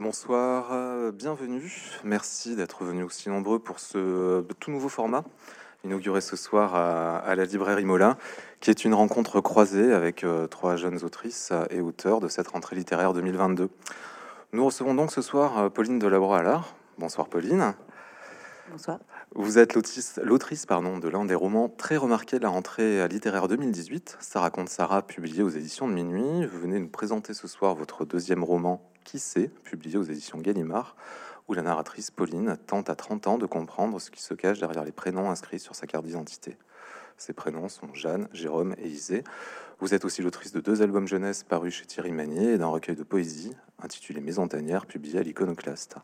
Bonsoir, euh, bienvenue. Merci d'être venus aussi nombreux pour ce euh, tout nouveau format inauguré ce soir à, la librairie Mola, qui est une rencontre croisée avec euh, trois jeunes autrices et auteurs de cette rentrée littéraire 2022. Nous recevons donc ce soir Pauline Delabroix-Allard. Bonsoir Pauline. Bonsoir. Vous êtes l'autrice pardon, de l'un des romans très remarqués de la rentrée littéraire 2018, Ça raconte Sarah, publié aux éditions de Minuit. Vous venez nous présenter ce soir votre deuxième roman, Qui sait, publié aux éditions Gallimard, où la narratrice Pauline tente à 30 ans de comprendre ce qui se cache derrière les prénoms inscrits sur sa carte d'identité. Ces prénoms sont Jeanne, Jérôme et Isée. Vous êtes aussi l'autrice de deux albums jeunesse parus chez Thierry Magnier et d'un recueil de poésie intitulé Maison tanière, publié à l'Iconoclaste.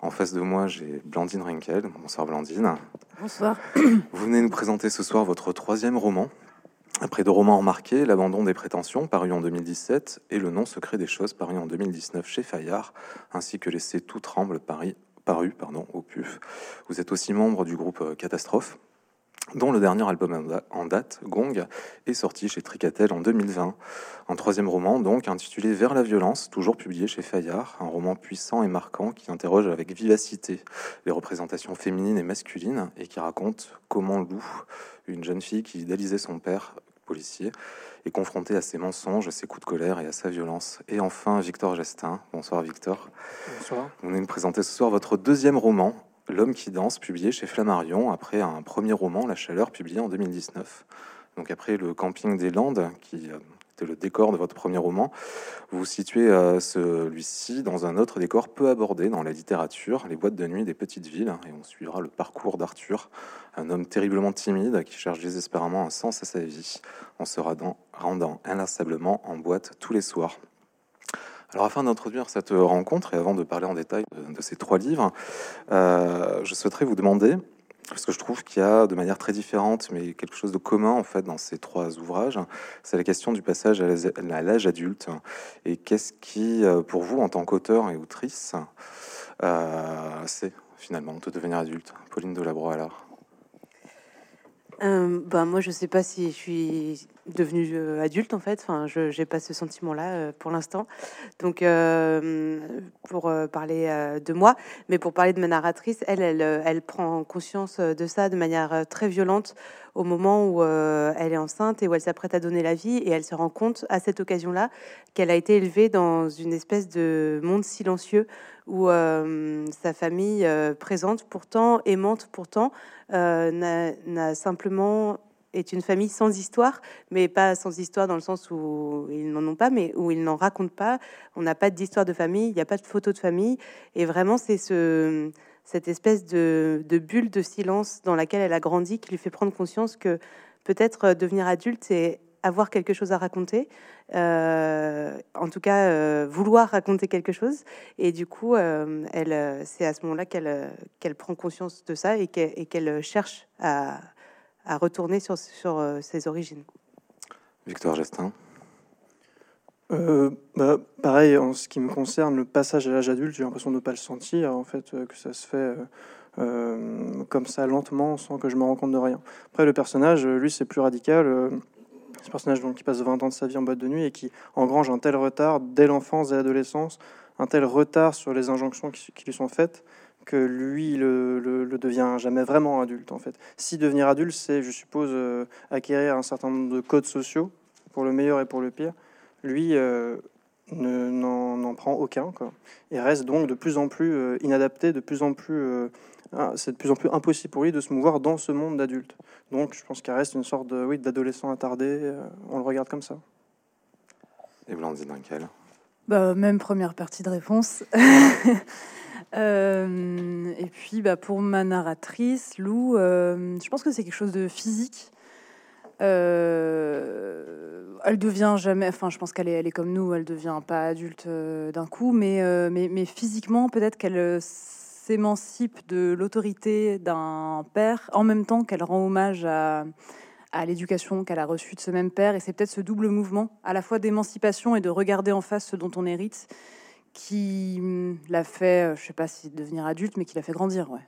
En face de moi, j'ai Blandine Rinkel. Bonsoir Blandine. Bonsoir. Vous venez nous présenter ce soir votre troisième roman. Après deux romans remarqués, L'abandon des prétentions, paru en 2017, et Le nom secret des choses, paru en 2019 chez Fayard, ainsi que Laisser tout tremble, paru, au PUF. Vous êtes aussi membre du groupe euh, Catastrophe, dont le dernier album en date, Gong, est sorti chez Tricatel en 2020. Un troisième roman, donc, intitulé Vers la violence, toujours publié chez Fayard, un roman puissant et marquant qui interroge avec vivacité les représentations féminines et masculines et qui raconte comment Lou, une jeune fille qui idéalisait son père, policier, est confrontée à ses mensonges, à ses coups de colère et à sa violence. Et enfin, Victor Gestin. Bonsoir Victor. Bonsoir. Vous venez nous présenter ce soir votre deuxième roman, L'homme qui danse, publié chez Flammarion, après un premier roman, La chaleur, publié en 2019. Donc après le camping des Landes, qui euh, était le décor de votre premier roman, vous situez euh, celui-ci dans un autre décor peu abordé dans la littérature, les boîtes de nuit des petites villes, et on suivra le parcours d'Arthur, un homme terriblement timide qui cherche désespérément un sens à sa vie, en se rendant inlassablement en boîte tous les soirs. Alors afin d'introduire cette rencontre et avant de parler en détail de, ces trois livres, euh, je souhaiterais vous demander, parce que je trouve qu'il y a de manière très différente, mais quelque chose de commun en fait dans ces trois ouvrages, c'est la question du passage à l'âge adulte. Et qu'est-ce qui, euh, pour vous, en tant qu'auteur et autrice, euh, c'est finalement de devenir adulte? Pauline Delabroix-Allard euh, bah, moi, je sais pas si je suis devenue euh, adulte en fait. Enfin, je n'ai pas ce sentiment-là euh, pour l'instant. Donc, euh, pour parler de moi, mais pour parler de ma narratrice, elle, elle, elle prend conscience de ça de manière très violente au moment où elle est enceinte et où elle s'apprête à donner la vie, et elle se rend compte à cette occasion-là qu'elle a été élevée dans une espèce de monde silencieux où sa famille présente, pourtant aimante, pourtant n'a simplement est une famille sans histoire, mais pas sans histoire dans le sens où ils n'en ont pas, mais où ils n'en racontent pas. On n'a pas d'histoire de famille, il n'y a pas de photo de famille. Et vraiment, c'est ce, cette espèce de, bulle de silence dans laquelle elle a grandi qui lui fait prendre conscience que peut-être euh, devenir adulte, c'est avoir quelque chose à raconter, euh, en tout cas euh, vouloir raconter quelque chose. Et du coup, elle, c'est à ce moment-là qu'elle prend conscience de ça et qu'elle cherche à, à retourner sur, sur euh, ses origines. Victor Gestin euh, bah, pareil, en ce qui me concerne, le passage à l'âge adulte, j'ai l'impression de ne pas le sentir, en fait, euh, que ça se fait comme ça, lentement, sans que je me rende compte de rien. Après, le personnage, lui, c'est plus radical. ce personnage donc, qui passe 20 ans de sa vie en boîte de nuit et qui engrange un tel retard dès l'enfance et l'adolescence, un tel retard sur les injonctions qui, qui lui sont faites, que lui le, le, devient jamais vraiment adulte en fait. Si devenir adulte, c'est, je suppose, euh, acquérir un certain nombre de codes sociaux pour le meilleur et pour le pire, lui euh, n'en prend aucun quoi. et reste donc de plus en plus euh, inadapté, de plus en plus ah, c'est de plus en plus impossible pour lui de se mouvoir dans ce monde d'adulte. Donc je pense qu'il reste une sorte de oui d'adolescent attardé. on le regarde comme ça. Et Blandine Dunkel bah, Même première partie de réponse. Euh, et puis, bah, pour ma narratrice, Lou, euh, je pense que c'est quelque chose de physique. Euh, elle devient jamais, enfin, je pense qu'elle est, comme nous, elle devient pas adulte d'un coup, mais, physiquement, peut-être qu'elle s'émancipe de l'autorité d'un père en même temps qu'elle rend hommage à l'éducation qu'elle a reçue de ce même père. Et c'est peut-être ce double mouvement, à la fois d'émancipation et de regarder en face ce dont on hérite, qui hum, l'a fait, euh, je sais pas si devenir adulte, mais qui l'a fait grandir, ouais.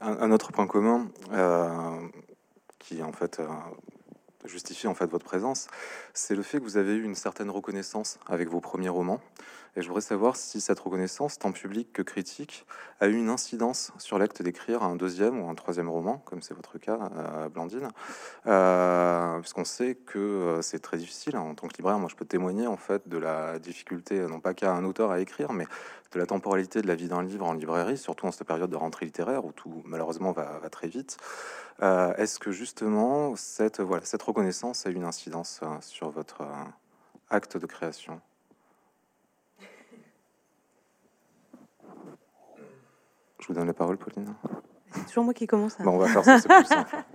Un, autre point commun euh, qui en fait euh, justifie en fait votre présence, c'est le fait que vous avez eu une certaine reconnaissance avec vos premiers romans Et je voudrais savoir si cette reconnaissance, tant publique que critique, a eu une incidence sur l'acte d'écrire un deuxième ou un troisième roman, comme c'est votre cas, euh, Blandine. Euh, Puisqu'on sait que euh, c'est très difficile. Hein, en tant que libraire, moi je peux témoigner en fait de la difficulté, non pas qu'à un auteur à écrire, mais de la temporalité de la vie d'un livre en librairie, surtout en cette période de rentrée littéraire où tout malheureusement va, très vite. Euh, Est-ce que justement cette, voilà, cette reconnaissance a eu une incidence euh, sur votre acte de création? Je vous donne la parole, Pauline? C'est toujours moi qui commence. hein. Bon, on va faire ça, c'est plus simple.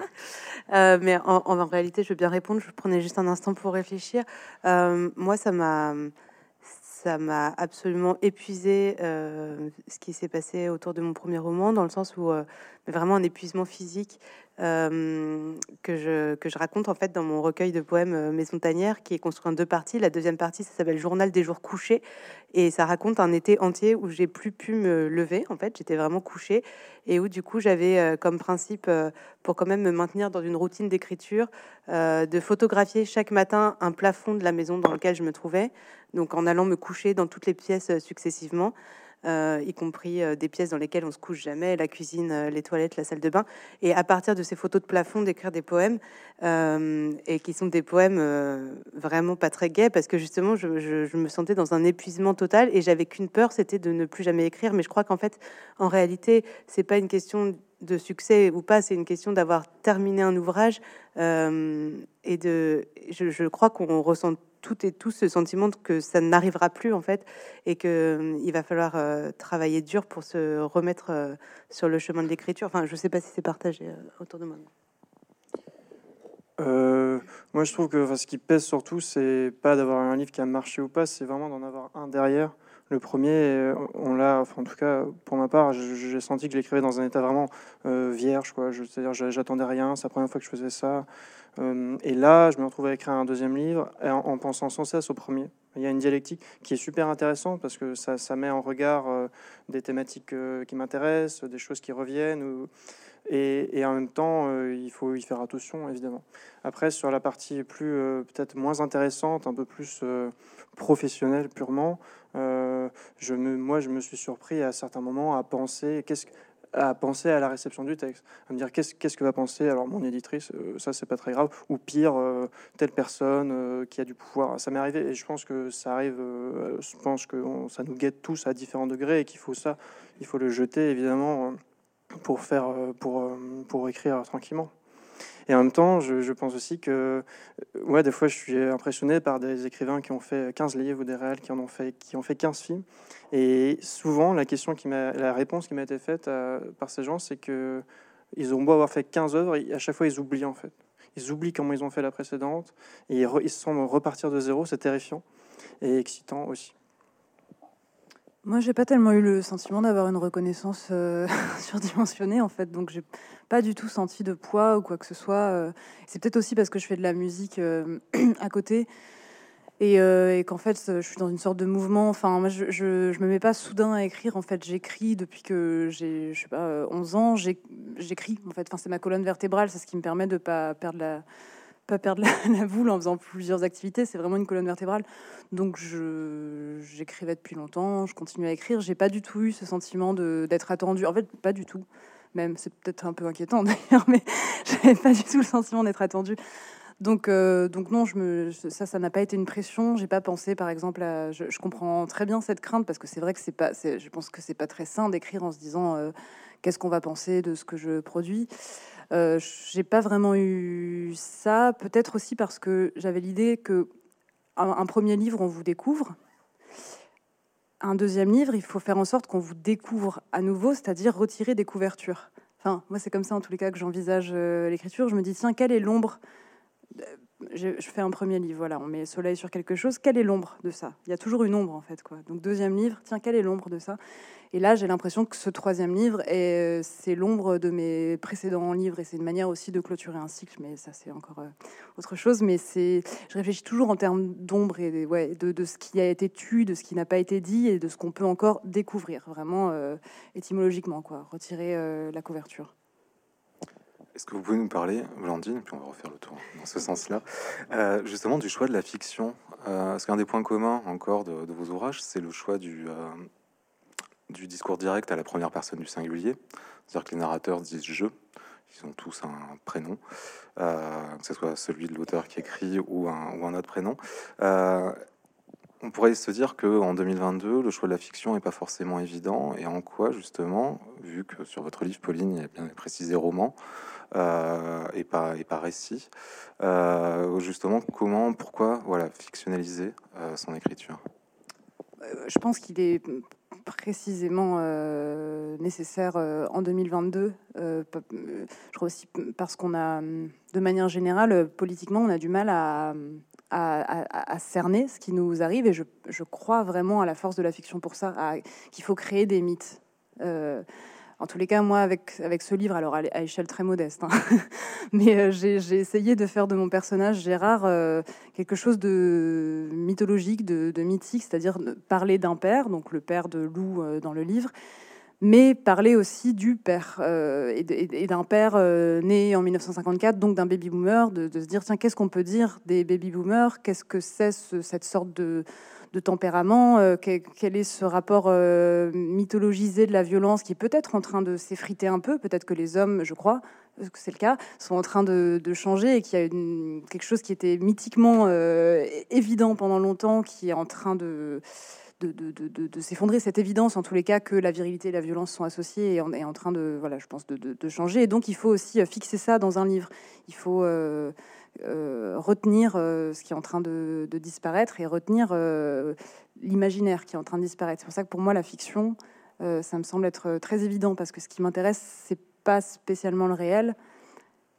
Euh, mais en, en réalité, je veux bien répondre. Je prenais juste un instant pour réfléchir. Euh, moi, ça m'a, ça m'a absolument épuisé euh, ce qui s'est passé autour de mon premier roman, dans le sens où mais vraiment un épuisement physique euh, que je que je raconte en fait dans mon recueil de poèmes euh, Mes Montagnières, qui est construit en deux parties. La deuxième partie, ça s'appelle Journal des jours couchés, et ça raconte un été entier où j'ai plus pu me lever. En fait, j'étais vraiment couchée et où du coup j'avais euh, comme principe pour quand même me maintenir dans une routine d'écriture de photographier chaque matin un plafond de la maison dans lequel je me trouvais donc en allant me coucher dans toutes les pièces successivement y compris euh, des pièces dans lesquelles on se couche jamais la cuisine euh, les toilettes la salle de bain. Et à partir de ces photos de plafond d'écrire des poèmes euh, et qui sont des poèmes euh, vraiment pas très gais parce que justement je, me sentais dans un épuisement total et j'avais qu'une peur c'était de ne plus jamais écrire. Mais je crois qu'en fait en réalité c'est pas une question de succès ou pas c'est une question d'avoir terminé un ouvrage euh, et de je, je crois qu'on ressent toutes et tous ce sentiment que ça n'arrivera plus en fait et que euh, il va falloir euh, travailler dur pour se remettre euh, sur le chemin de l'écriture enfin je sais pas si c'est partagé autour de moi moi, je trouve que ce qui pèse surtout, c'est pas d'avoir un livre qui a marché ou pas, c'est vraiment d'en avoir un derrière. Le premier, on l'a, enfin, en tout cas, pour ma part, j'ai senti que je l'écrivais dans un état vraiment vierge, quoi. C'est-à-dire, j'a- j'attendais rien, c'est la première fois que je faisais ça. Euh, et là, je me retrouve à écrire un deuxième livre en, en pensant sans cesse au premier. Il y a une dialectique qui est super intéressante parce que ça, met en regard euh, des thématiques euh, qui m'intéressent, des choses qui reviennent. et, en même temps, il faut y faire attention, évidemment. Après, sur la partie plus peut-être moins intéressante, un peu plus professionnelle purement, je me, moi, je me suis surpris à certains moments à penser qu'est-ce que- à penser à la réception du texte, à me dire qu'est-ce qu'est-ce que va penser alors mon éditrice, euh, ça c'est pas très grave, ou pire euh, telle personne euh, qui a du pouvoir. Ça m'est arrivé et je pense que ça arrive, je pense que ça nous guette tous à différents degrés et qu'il faut ça, il faut le jeter évidemment pour faire, pour, pour écrire tranquillement. Et en même temps, je, pense aussi que, euh, ouais, des fois, je suis impressionné par des écrivains qui ont fait 15 livres ou des réels qui en ont fait, qui ont fait 15 films. Et souvent, la question qui la réponse qui m'a été faite euh, par ces gens, c'est que ils ont beau avoir fait 15 œuvres, à chaque fois, ils oublient en fait. Ils oublient comment ils ont fait la précédente et ils se semblent repartir de zéro. C'est terrifiant et excitant aussi. Moi, j'ai pas tellement eu le sentiment d'avoir une reconnaissance euh, surdimensionnée, en fait. Donc, j'ai pas du tout senti de poids ou quoi que ce soit. euh. C'est peut-être aussi parce que je fais de la musique euh, à côté et, qu'en fait, je suis dans une sorte de mouvement. Enfin, moi, je, je, me mets pas soudain à écrire. En fait, j'écris depuis que j'ai, je sais pas, euh, 11 ans. J'écris, en fait. C'est ma colonne vertébrale. C'est ce qui me permet de pas perdre la pas perdre la, boule en faisant plusieurs activités. C'est vraiment une colonne vertébrale. Donc j'écrivais depuis longtemps, je continue à écrire. J'ai pas du tout eu ce sentiment d'être attendu. En fait, pas du tout. Même c'est peut-être un peu inquiétant d'ailleurs, mais j'avais pas du tout le sentiment d'être attendu. Donc euh, donc non, je me ça ça n'a pas été une pression. J'ai pas pensé par exemple à. Je, je comprends très bien cette crainte parce que c'est vrai que c'est pas. c'est- Je pense que c'est pas très sain d'écrire en se disant euh, qu'est-ce qu'on va penser de ce que je produis. Euh, j'ai pas vraiment eu ça. Peut-être aussi parce que j'avais l'idée que un, premier livre, on vous découvre. Un deuxième livre, il faut faire en sorte qu'on vous découvre à nouveau, c'est-à-dire retirer des couvertures. Enfin, moi, c'est comme ça en tous les cas que j'envisage euh, l'écriture. Je me dis, tiens, quelle est l'ombre je, je fais un premier livre, voilà, on met soleil sur quelque chose. Quelle est l'ombre de ça? Il y a toujours une ombre en fait, quoi. Donc deuxième livre, tiens, quelle est l'ombre de ça? Et là, j'ai l'impression que ce troisième livre, est- c'est l'ombre de mes précédents livres et c'est une manière aussi de clôturer un cycle. Mais ça, c'est encore euh, autre chose. Mais c'est, je réfléchis toujours en termes d'ombre et ouais, de, de ce qui a été tu, de ce qui n'a pas été dit et de ce qu'on peut encore découvrir, vraiment euh, étymologiquement, quoi. Retirer euh, la couverture. Est-ce que vous pouvez nous parler, Blandine, puis on va refaire le tour dans ce sens-là, euh, justement du choix de la fiction euh, Parce qu'un des points communs encore de, vos ouvrages, c'est le choix du, euh, du discours direct à la première personne du singulier, c'est-à-dire que les narrateurs disent je, ils ont tous un prénom, euh, que ce soit celui de l'auteur qui écrit ou un, autre prénom. Euh, on pourrait se dire que en 2022, le choix de la fiction n'est pas forcément évident. Et en quoi, justement, vu que sur votre livre, Pauline, il a bien précisé roman euh, et, pas, et pas récit, justement, comment, pourquoi voilà, fictionnaliser son écriture? Je pense qu'il est précisément euh, nécessaire euh, en 2022. Euh, je crois aussi parce qu'on a, de manière générale, politiquement, on a du mal à, cerner ce qui nous arrive. Et je, crois vraiment à la force de la fiction pour ça, qu'il faut créer des mythes. En tous les cas, moi, avec, avec ce livre, alors à, échelle très modeste, hein, mais euh, j'ai essayé de faire de mon personnage Gérard euh, quelque chose de mythologique, de, mythique, c'est-à-dire parler d'un père, donc le père de Lou euh, dans le livre, mais parler aussi du père et d'un père né en 1954, donc d'un baby boomer, de, de, se dire tiens, qu'est-ce qu'on peut dire des baby boomers Qu'est-ce que c'est cette sorte de de tempérament, euh, quel, est ce rapport euh, mythologisé de la violence qui est peut-être en train de s'effriter un peu, peut-être que les hommes, je crois que c'est le cas, sont en train de, changer et qu'il y a une, quelque chose qui était mythiquement euh, évident pendant longtemps, qui est en train de, s'effondrer, cette évidence en tous les cas que la virilité et la violence sont associées et en, est en train de, voilà, je pense, de, changer. Et donc il faut aussi fixer ça dans un livre. Il faut euh, retenir euh, ce qui est en train de, disparaître et retenir euh, l'imaginaire qui est en train de disparaître. C'est pour ça que pour moi, la fiction, ça me semble être très évident parce que ce qui m'intéresse, c'est pas spécialement le réel,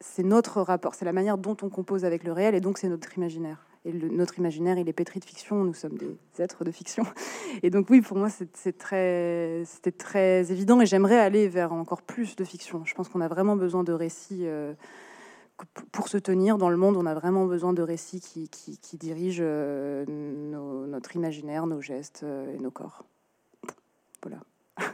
c'est notre rapport, c'est la manière dont on compose avec le réel et donc c'est notre imaginaire. Et notre imaginaire, il est pétri de fiction, nous sommes des êtres de fiction. Et donc oui, pour moi, c'est très, c'était très évident et j'aimerais aller vers encore plus de fiction. Je pense qu'on a vraiment besoin de récits pour se tenir dans le monde, on a vraiment besoin de récits qui, dirigent euh, notre imaginaire, nos gestes euh, et nos corps. Voilà.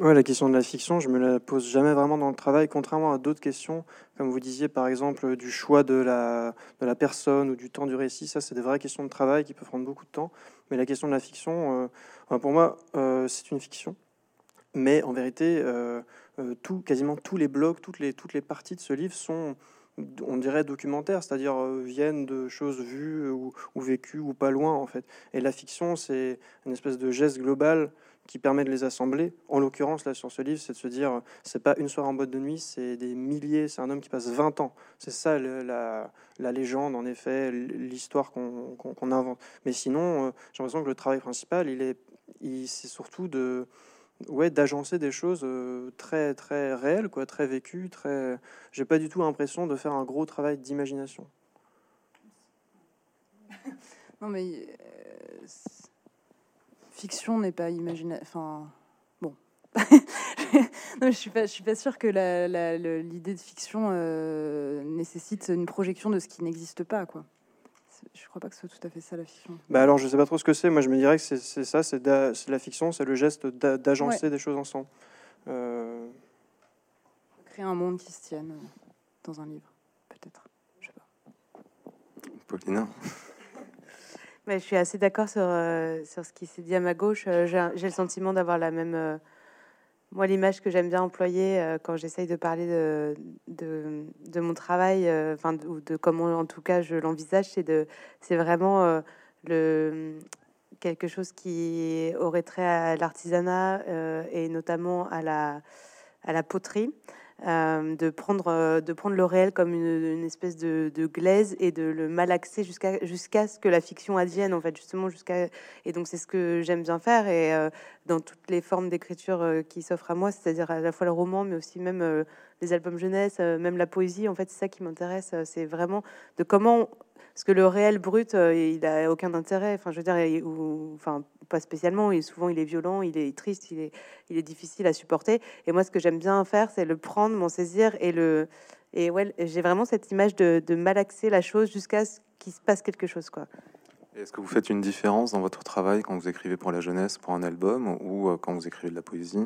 Ouais, la question de la fiction, je me la pose jamais vraiment dans le travail, contrairement à d'autres questions, comme vous disiez par exemple du choix de la, personne ou du temps du récit. Ça, c'est des vraies questions de travail qui peuvent prendre beaucoup de temps. Mais la question de la fiction, euh, pour moi, c'est une fiction. Mais en vérité, tout, quasiment tous les blocs, toutes les, toutes les parties de ce livre sont, on dirait, documentaires, c'est-à-dire euh, viennent de choses vues ou, vécues ou pas loin, en fait. Et la fiction, c'est une espèce de geste global qui permet de les assembler. En l'occurrence, là, sur ce livre, c'est de se dire, c'est pas une soirée en boîte de nuit, c'est des milliers, c'est un homme qui passe 20 ans. C'est ça la, la, légende, en effet, l'histoire qu'on invente. Mais sinon, euh, j'ai l'impression que le travail principal, il est, c'est surtout de ouais, d'agencer des choses euh, très très réelles, quoi, très vécues, très. J'ai pas du tout l'impression de faire un gros travail d'imagination. non mais euh, fiction n'est pas imaginaire. Enfin bon. je suis pas, je suis pas sûre que l'idée de fiction euh, nécessite une projection de ce qui n'existe pas, quoi je crois pas que ce soit tout à fait ça la fiction. Bah alors je sais pas trop ce que c'est. Moi je me dirais que c'est ça, c'est la fiction, c'est le geste d'agencer des choses ensemble. Euh... Créer un monde qui se tienne euh, dans un livre, peut-être. Je sais pas. Paulina. Mais je suis assez d'accord sur, euh, sur ce qui s'est dit à ma gauche. J'ai le sentiment d'avoir la même moi, l'image que j'aime bien employer euh, quand j'essaye de parler de, mon travail, euh, enfin, ou de, comment en tout cas je l'envisage, c'est de, c'est vraiment euh, le quelque chose qui aurait trait à l'artisanat et notamment à la à la poterie. Euh, de, prendre, euh, de prendre le réel comme une, espèce de, glaise et de le malaxer jusqu'à jusqu'à ce que la fiction advienne, en fait, justement. jusqu'à Et donc, c'est ce que j'aime bien faire. Et euh, dans toutes les formes d'écriture qui s'offrent à moi, c'est-à-dire à la fois le roman, mais aussi même les albums jeunesse, même la poésie, en fait, c'est ça qui m'intéresse. C'est vraiment de comment parce que le réel brut, euh, il a aucun intérêt. Enfin, je veux dire, ou, enfin, pas spécialement. Et souvent, il est violent, il est triste, il est, il est difficile à supporter. Et moi, ce que j'aime bien faire, c'est le prendre, m'en saisir et le. Et ouais, j'ai vraiment cette image de, de malaxer la chose jusqu'à ce qu'il se passe quelque chose, quoi. Est-ce que vous faites une différence dans votre travail quand vous écrivez pour la jeunesse, pour un album, ou euh, quand vous écrivez de la poésie,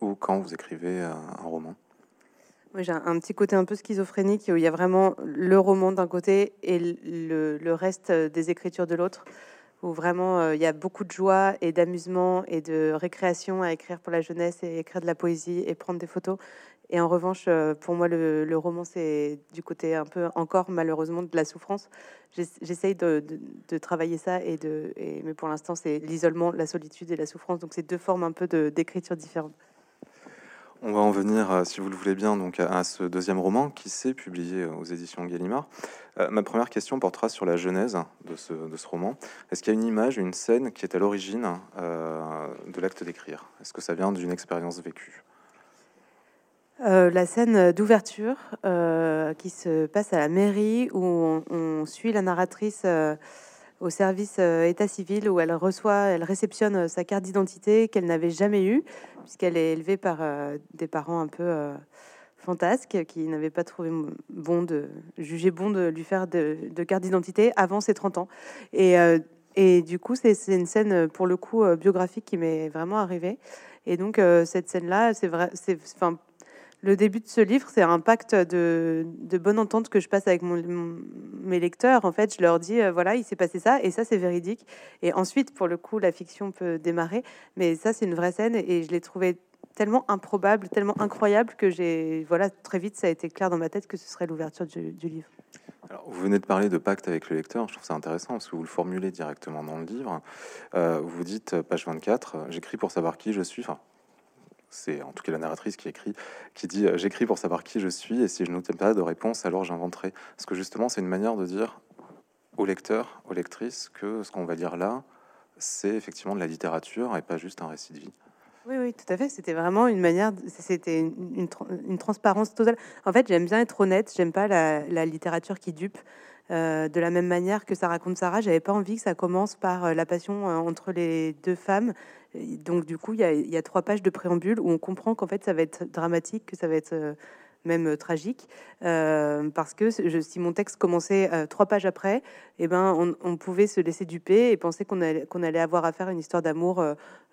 ou quand vous écrivez euh, un roman? J'ai un, petit côté un peu schizophrénique où il y a vraiment le roman d'un côté et le, reste des écritures de l'autre, où vraiment euh, il y a beaucoup de joie et d'amusement et de récréation à écrire pour la jeunesse et écrire de la poésie et prendre des photos. Et en revanche, euh, pour moi, le, roman, c'est du côté un peu encore malheureusement de la souffrance. J'essaye de, travailler ça, et de, mais pour l'instant, c'est l'isolement, la solitude et la souffrance. Donc, c'est deux formes un peu d'écriture différentes. On va en venir, euh, si vous le voulez bien, donc à, ce deuxième roman qui s'est publié aux éditions Gallimard. Euh, ma première question portera sur la genèse de ce, roman. Est-ce qu'il y a une image, une scène qui est à l'origine euh, de l'acte d'écrire? Est-ce que ça vient d'une expérience vécue? La scène d'ouverture qui se passe à la mairie où on, suit la narratrice au service état civil où elle reçoit, elle réceptionne sa carte d'identité qu'elle n'avait jamais eue puisqu'elle est élevée par euh, des parents un peu euh, fantasques qui n'avaient pas trouvé bon de juger bon de lui faire de, carte d'identité avant ses 30 ans. Et, euh, et du coup, c'est une scène pour le coup biographique qui m'est vraiment arrivée. Et donc cette scène-là, c'est vrai, c'est enfin le début de ce livre, c'est un pacte de, bonne entente que je passe avec mon, mes lecteurs. En fait, je leur dis, voilà, il s'est passé ça, et ça, c'est véridique. Et ensuite, pour le coup, la fiction peut démarrer. Mais ça, c'est une vraie scène, et je l'ai trouvé tellement improbable, tellement incroyable que j'ai, voilà, très vite, ça a été clair dans ma tête que ce serait l'ouverture du, livre. Alors, vous venez de parler de pacte avec le lecteur. Je trouve ça intéressant parce que vous le formulez directement dans le livre. Euh, vous dites, page 24, j'écris pour savoir qui je suis. C'est en tout cas la narratrice qui écrit, qui dit euh, j'écris pour savoir qui je suis et si je n'obtiens pas de réponse, alors j'inventerai. Parce que justement, c'est une manière de dire au lecteur, aux lectrices, que ce qu'on va lire là, c'est effectivement de la littérature et pas juste un récit de vie. Oui, oui, tout à fait. C'était vraiment une manière, c'était une, une, transparence totale. En fait, j'aime bien être honnête, j'aime pas la, littérature qui dupe. Euh, de la même manière que ça raconte Sarah, j'avais pas envie que ça commence par euh, la passion entre les deux femmes donc du coup, il y, a, trois pages de préambule où on comprend qu'en fait, ça va être dramatique, que ça va être euh, même euh, tragique, euh, parce que si mon texte commençait trois pages après, eh ben, on, pouvait se laisser duper et penser qu'on allait, avoir affaire à une histoire d'amour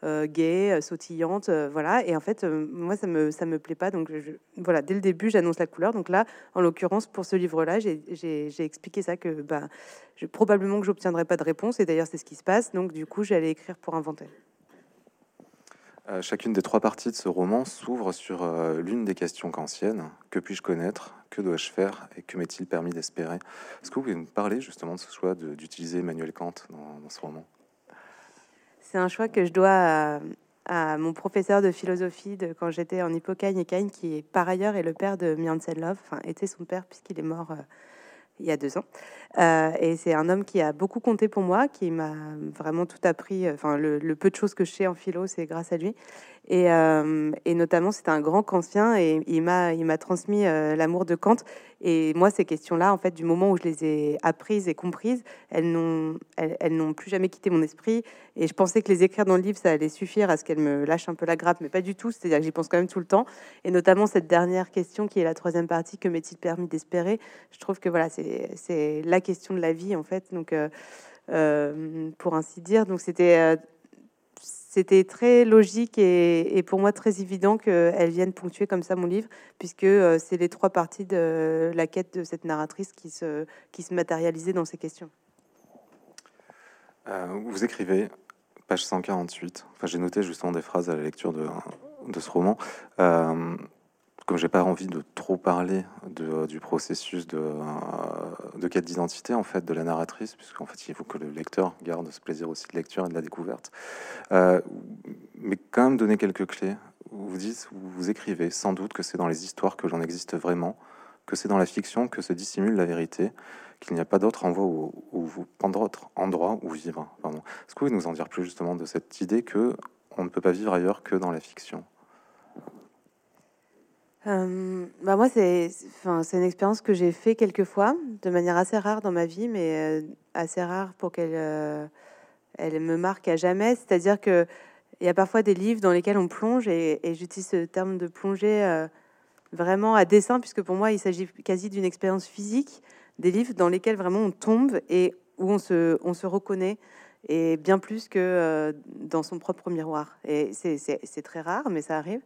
gay, sautillante, voilà. Et en fait, moi, ça me ça me plaît pas. Donc voilà, dès le début, j'annonce la couleur. Donc là, en l'occurrence, pour ce livre-là, j'ai expliqué ça que bah, probablement que j'obtiendrai pas de réponse. Et d'ailleurs, c'est ce qui se passe. Donc du coup, j'allais écrire pour inventer. Euh, chacune des trois parties de ce roman s'ouvre sur euh, l'une des questions kantiennes. Que puis-je connaître? Que dois-je faire? Et que m'est-il permis d'espérer? Est-ce que vous pouvez nous parler justement de ce choix d'utiliser Emmanuel Kant dans, ce roman? C'est un choix que je dois à, mon professeur de philosophie de quand j'étais en Hippocagne et Cagne, qui par ailleurs est le père de Love, enfin était son père puisqu'il est mort euh, il y a deux ans. Euh, et c'est un homme qui a beaucoup compté pour moi, qui m'a vraiment tout appris. Enfin, le, peu de choses que je sais en philo, c'est grâce à lui. Et, euh, notamment, c'est un grand kantien et il m'a, transmis euh, l'amour de Kant. Et moi, ces questions-là, en fait, du moment où je les ai apprises et comprises, elles n'ont, elles, n'ont plus jamais quitté mon esprit. Et je pensais que les écrire dans le livre, ça allait suffire à ce qu'elles me lâchent un peu la grappe, mais pas du tout. C'est-à-dire que j'y pense quand même tout le temps. Et notamment cette dernière question, qui est la troisième partie, que m'est-il permis d'espérer? Je trouve que voilà, c'est, c'est la question de la vie, en fait. Donc, euh, euh, pour ainsi dire, donc c'était euh, c'était très logique et, pour moi très évident qu'elle vienne ponctuer comme ça mon livre, puisque c'est les trois parties de la quête de cette narratrice qui se, qui se matérialisait dans ces questions. vous écrivez, page 148, enfin, j'ai noté justement des phrases à la lecture de, de ce roman comme j'ai pas envie de trop parler de, du processus de, de quête d'identité en fait de la narratrice, puisqu'en fait il faut que le lecteur garde ce plaisir aussi de lecture et de la découverte, euh, mais quand même donner quelques clés. Vous dites, vous écrivez sans doute que c'est dans les histoires que l'on existe vraiment, que c'est dans la fiction que se dissimule la vérité, qu'il n'y a pas d'autre endroit où, où, d'autre endroit où vivre. Est-ce que vous pouvez nous en dire plus justement de cette idée que on ne peut pas vivre ailleurs que dans la fiction? Euh, bah moi, c'est une expérience que j'ai fait quelques fois, de manière assez rare dans ma vie, mais euh, assez rare pour qu'elle euh, elle me marque à jamais. C'est-à-dire qu'il y a parfois des livres dans lesquels on plonge, et, j'utilise ce terme de plonger vraiment à dessein, puisque pour moi, il s'agit quasi d'une expérience physique, des livres dans lesquels vraiment on tombe et où on se, on se reconnaît, et bien plus que dans son propre miroir. Et c'est très rare, mais ça arrive.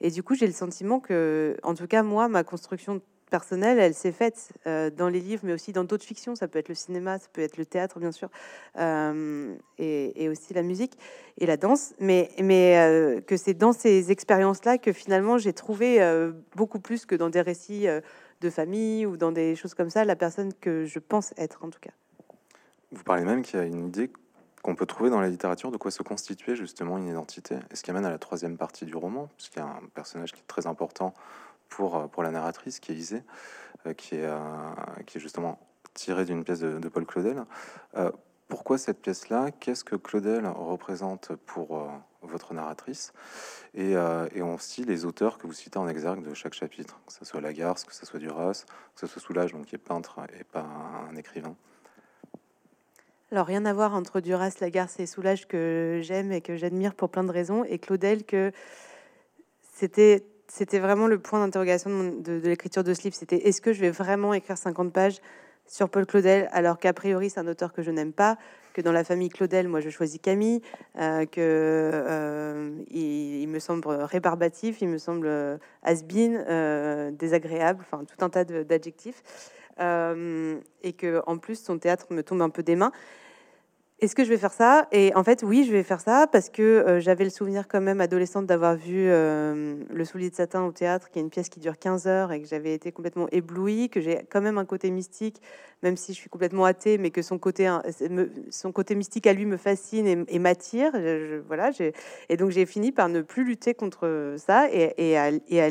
Et du coup, j'ai le sentiment que, en tout cas, moi, ma construction personnelle, elle s'est faite euh, dans les livres, mais aussi dans d'autres fictions. Ça peut être le cinéma, ça peut être le théâtre, bien sûr, euh, et, aussi la musique et la danse. Mais, mais euh, que c'est dans ces expériences-là que finalement j'ai trouvé beaucoup plus que dans des récits de famille ou dans des choses comme ça, la personne que je pense être, en tout cas. Vous parlez même qu'il y a une idée qu'on peut trouver dans la littérature de quoi se constituer justement une identité. Et ce qui amène à la troisième partie du roman, puisqu'il y a un personnage qui est très important pour, euh, pour la narratrice, qui est Isée, euh, qui, est, euh, qui est justement tirée d'une pièce de, Paul Claudel. pourquoi cette pièce-là? Qu'est-ce que Claudel représente pour votre narratrice? Et, et, aussi les auteurs que vous citez en exergue de chaque chapitre, que ce soit Lagarce, que ce soit Duras, que ce soit Soulage, donc qui est peintre et pas un écrivain. Alors rien à voir entre Duras, Lagarce et Soulage que j'aime et que j'admire pour plein de raisons, et Claudel que c'était vraiment le point d'interrogation de, l'écriture de ce livre. C'était est-ce que je vais vraiment écrire 50 pages sur Paul Claudel, alors qu'a priori c'est un auteur que je n'aime pas, que dans la famille Claudel, moi je choisis Camille, euh, que euh, il, me semble rébarbatif, il me semble euh, has-been, désagréable, enfin tout un tas d'adjectifs, et que en plus son théâtre me tombe un peu des mains. Est-ce que je vais faire ça? Et en fait, oui, je vais faire ça parce que euh, j'avais le souvenir quand même adolescente d'avoir vu euh, Le soulier de satin au théâtre, qui est une pièce qui dure 15 heures et que j'avais été complètement éblouie, que j'ai quand même un côté mystique, même si je suis complètement athée, mais que son côté, son côté mystique à lui me fascine et, m'attire. voilà, et donc j'ai fini par ne plus lutter contre ça et, et à,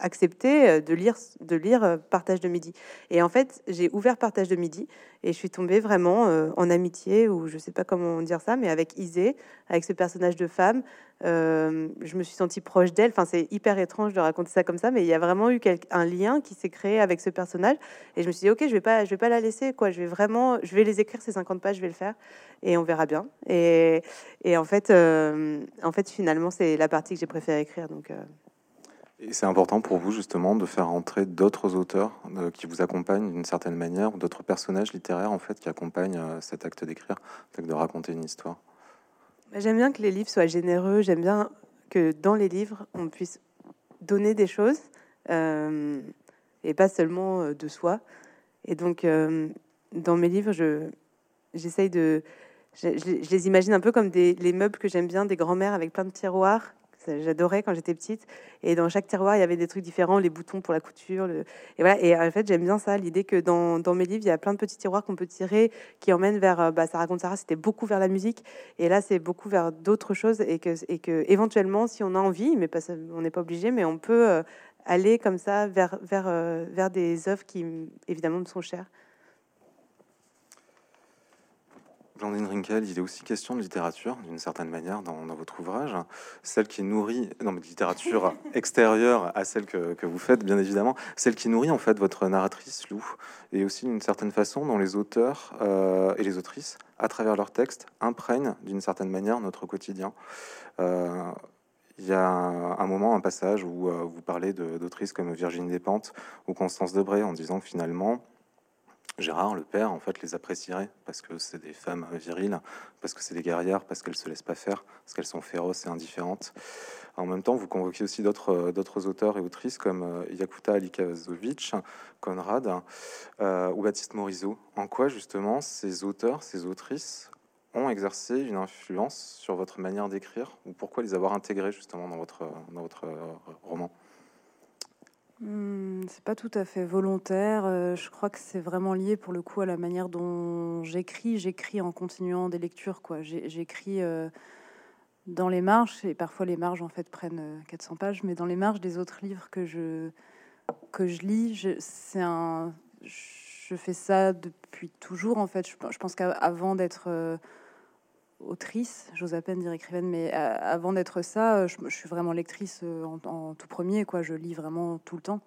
accepter euh, de lire, de lire euh, Partage de Midi. Et en fait, j'ai ouvert Partage de Midi et je suis tombée vraiment euh, en amitié, ou je sais pas comment dire ça, mais avec Isée, avec ce personnage de femme. je me suis sentie proche d'elle. Enfin, c'est hyper étrange de raconter ça comme ça, mais il y a vraiment eu un lien qui s'est créé avec ce personnage. Et je me suis dit, ok, je vais pas, je vais pas la laisser, quoi. Je vais vraiment, je vais les écrire ces 50 pages, je vais le faire, et on verra bien. Et, et en fait, en fait, finalement, c'est la partie que j'ai préféré écrire, donc. Et c'est important pour vous justement de faire entrer d'autres auteurs euh, qui vous accompagnent d'une certaine manière, d'autres personnages littéraires en fait qui accompagnent euh, cet acte d'écrire, de raconter une histoire. Bah, j'aime bien que les livres soient généreux. J'aime bien que dans les livres on puisse donner des choses euh, et pas seulement de soi. Et donc dans mes livres, je j'essaye de je, les imagine un peu comme des les meubles que j'aime bien, des grands-mères avec plein de tiroirs J'adorais quand j'étais petite. Et dans chaque tiroir, il y avait des trucs différents, les boutons pour la couture. Et voilà. Et en fait, j'aime bien ça, l'idée que dans, dans, mes livres, il y a plein de petits tiroirs qu'on peut tirer, qui emmènent vers. Euh, bah, ça raconte Sarah, c'était beaucoup vers la musique. Et là, c'est beaucoup vers d'autres choses. Et que, et que éventuellement, si on a envie, mais pas, on n'est pas obligé, mais on peut euh, aller comme ça vers, vers, euh, vers des œuvres qui, évidemment, me sont chères. Blandine Rinkel, il est aussi question de littérature, d'une certaine manière, dans, votre ouvrage. Celle qui nourrit, non, mais littérature extérieure à celle que, vous faites, bien évidemment. Celle qui nourrit, en fait, votre narratrice, Lou. Et aussi, d'une certaine façon, dont les auteurs euh, et les autrices, à travers leurs textes, imprègnent, d'une certaine manière, notre quotidien. Euh, il y a un moment, un passage où euh, vous parlez d'autrices comme Virginie Despentes ou Constance Debré en disant finalement, Gérard, le père, en fait, les apprécierait parce que c'est des femmes viriles, parce que c'est des guerrières, parce qu'elles se laissent pas faire, parce qu'elles sont féroces et indifférentes. En même temps, vous convoquez aussi d'autres euh, d'autres auteurs et autrices comme euh, Yakuta Alikazovic, Conrad euh, ou Baptiste Morisot. En quoi, justement, ces auteurs, ces autrices ont exercé une influence sur votre manière d'écrire ou pourquoi les avoir intégrés justement dans votre, dans votre roman? Hmm, c'est pas tout à fait volontaire. Euh, je crois que c'est vraiment lié pour le coup à la manière dont j'écris. J'écris en continuant des lectures, quoi. J'écris euh, dans les marges et parfois les marges en fait prennent 400 euh, pages, mais dans les marges des autres livres que je que je lis, c'est un, je fais ça depuis toujours en fait. Je, je pense qu'avant d'être autrice, j'ose à peine dire écrivaine, mais euh, avant d'être ça, euh, je, suis vraiment lectrice euh, en, tout premier, quoi. Je lis vraiment tout le temps.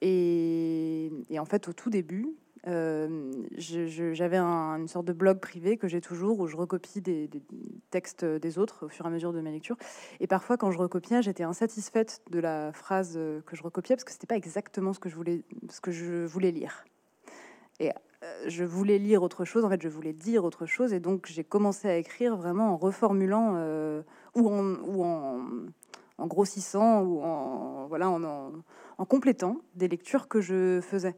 Et, en fait, au tout début, j'avais une sorte de blog privé que j'ai toujours où je recopie des, textes des autres au fur et à mesure de mes lectures. Et parfois, quand je recopiais, j'étais insatisfaite de la phrase que je recopiais parce que c'était pas exactement ce que je voulais, lire. Et je voulais lire autre chose, en fait, je voulais dire autre chose, et donc j'ai commencé à écrire vraiment en reformulant euh, ou, en, grossissant ou en, voilà, en, complétant des lectures que je faisais.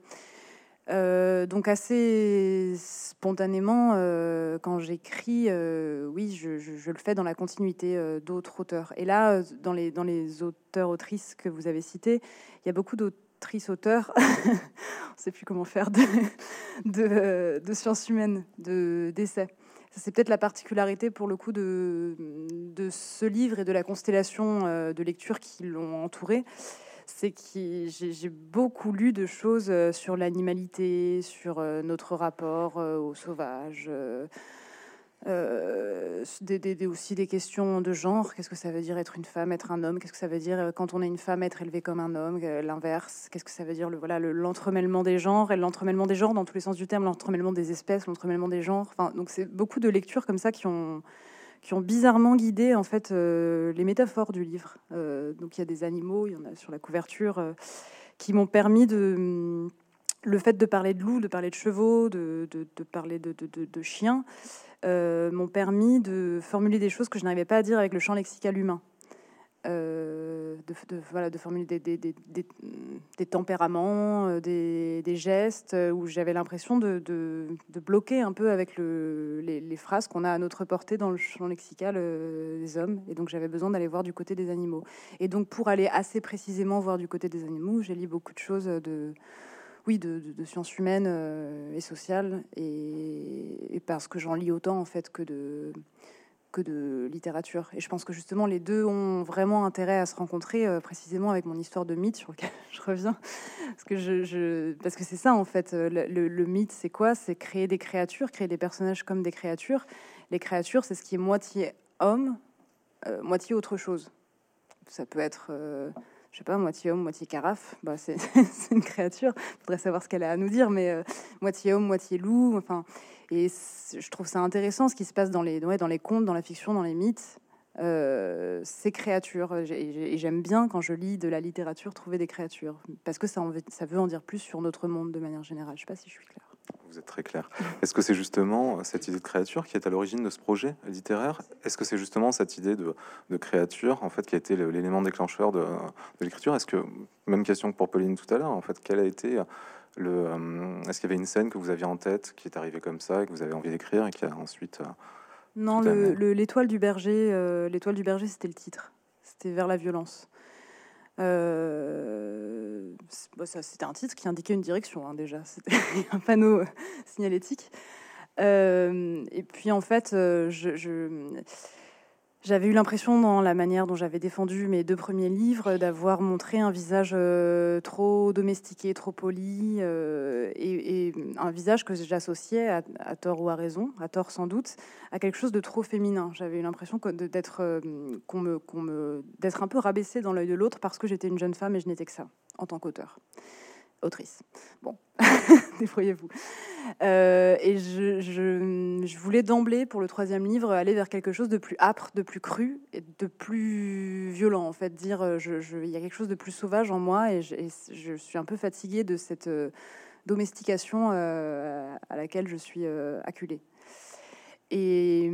Euh, donc assez spontanément, euh, quand j'écris, euh, oui, je, le fais dans la continuité d'autres auteurs. Et là, dans les, auteurs-autrices que vous avez cités, il y a beaucoup d'autrices-auteurs, on ne sait plus comment faire, de, de, de sciences humaines, d'essais c'est peut-être la particularité pour le coup de, de ce livre et de la constellation euh, de lectures qui l'ont entouré. C'est que j'ai beaucoup lu de choses euh, sur l'animalité, sur euh, notre rapport au sauvage, euh, aussi des questions de genre. Qu'est-ce que ça veut dire être une femme, être un homme? Qu'est-ce que ça veut dire euh, quand on est une femme, être élevée comme un homme? Euh, L'inverse. Qu'est-ce que ça veut dire le voilà l'entremêlement des genres et l'entremêlement des genres dans tous les sens du terme, l'entremêlement des espèces, l'entremêlement des genres. Enfin, donc c'est beaucoup de lectures comme ça qui ont qui ont bizarrement guidé en fait les métaphores du livre. donc il y a des animaux, il y en a sur la couverture, qui m'ont permis de le fait de parler de loups, de parler de chevaux, de, de, de parler de, de chiens. Euh, m'ont permis de formuler des choses que je n'arrivais pas à dire avec le champ lexical humain. Euh, de, voilà, de formuler des, tempéraments, euh, des, gestes, où j'avais l'impression de, bloquer un peu avec le, les, phrases qu'on a à notre portée dans le champ lexical des hommes. Et donc j'avais besoin d'aller voir du côté des animaux. Et donc pour aller assez précisément voir du côté des animaux, j'ai lu beaucoup de choses de oui, de, sciences humaines euh, et sociales, et, parce que j'en lis autant en fait que de littérature. Et je pense que justement les deux ont vraiment intérêt à se rencontrer, euh, précisément avec mon histoire de mythe sur lequel je reviens, parce que je, parce que c'est ça en fait. Euh, le, mythe, c'est quoi? C'est créer des créatures, créer des personnages comme des créatures. Les créatures, c'est ce qui est moitié homme, moitié autre chose. Ça peut être je sais pas, moitié homme, moitié carafe, bah, c'est une créature. Il faudrait savoir ce qu'elle a à nous dire, mais euh, moitié homme, moitié loup. Enfin, et je trouve ça intéressant ce qui se passe dans les, dans les contes, dans la fiction, dans les mythes. Euh, ces créatures. Et j'aime bien quand je lis de la littérature trouver des créatures, parce que ça, ça veut en dire plus sur notre monde de manière générale. Je sais pas si je suis claire. Vous êtes très clair. Est-ce que c'est justement cette idée de créature qui est à l'origine de ce projet littéraire? Est-ce que c'est justement cette idée de, créature en fait qui a été l'élément déclencheur de, l'écriture? Est-ce que même question que pour Pauline tout à l'heure en fait, quelle a été le euh, Est-ce qu'il y avait une scène que vous aviez en tête qui est arrivée comme ça et que vous avez envie d'écrire et qui a ensuite euh, non l'étoile du berger euh, l'étoile du berger c'était le titre. C'était vers la violence euh, c'était un titre qui indiquait une direction hein, déjà, c'était un panneau signalétique. Euh, et puis en fait, euh, je, j'avais eu l'impression, dans la manière dont j'avais défendu mes deux premiers livres, d'avoir montré un visage euh, trop domestiqué, trop poli, euh, et, un visage que j'associais, à, tort ou à raison, à tort sans doute, à quelque chose de trop féminin. J'avais eu l'impression d'être euh, qu'on me, un peu rabaissée dans l'œil de l'autre parce que j'étais une jeune femme et je n'étais que ça, en tant qu'auteur autrice. Bon, débrouillez-vous. Euh, et je, je, voulais d'emblée, pour le troisième livre, aller vers quelque chose de plus âpre, de plus cru, et de plus violent, en fait. Dire, euh, il y a quelque chose de plus sauvage en moi, et je, suis un peu fatiguée de cette euh, domestication à laquelle je suis acculée. Et,